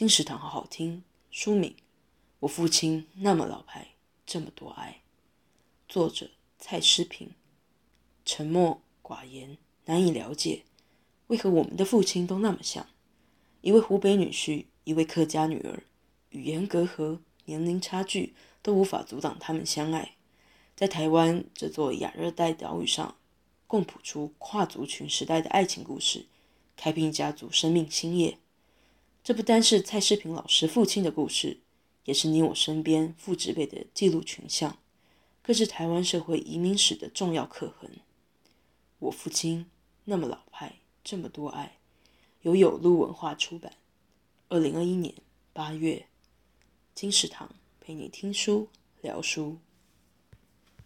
金石堂好好听。书名：我父亲那么老牌，这么多爱。作者：蔡诗萍。沉默寡言，难以了解，为何我们的父亲都那么像？一位湖北女婿，一位客家女儿，语言隔阂，年龄差距都无法阻挡他们相爱，在台湾这座亚热带岛屿上，共谱出跨族群时代的爱情故事，开辟家族生命新页。这不单是蔡诗萍老师父亲的故事，也是你我身边父职辈的记录群像，更是台湾社会移民史的重要刻痕。我父亲那么老派，这么多爱。由有路文化出版，二零二一年八月。金石堂陪你听书聊书。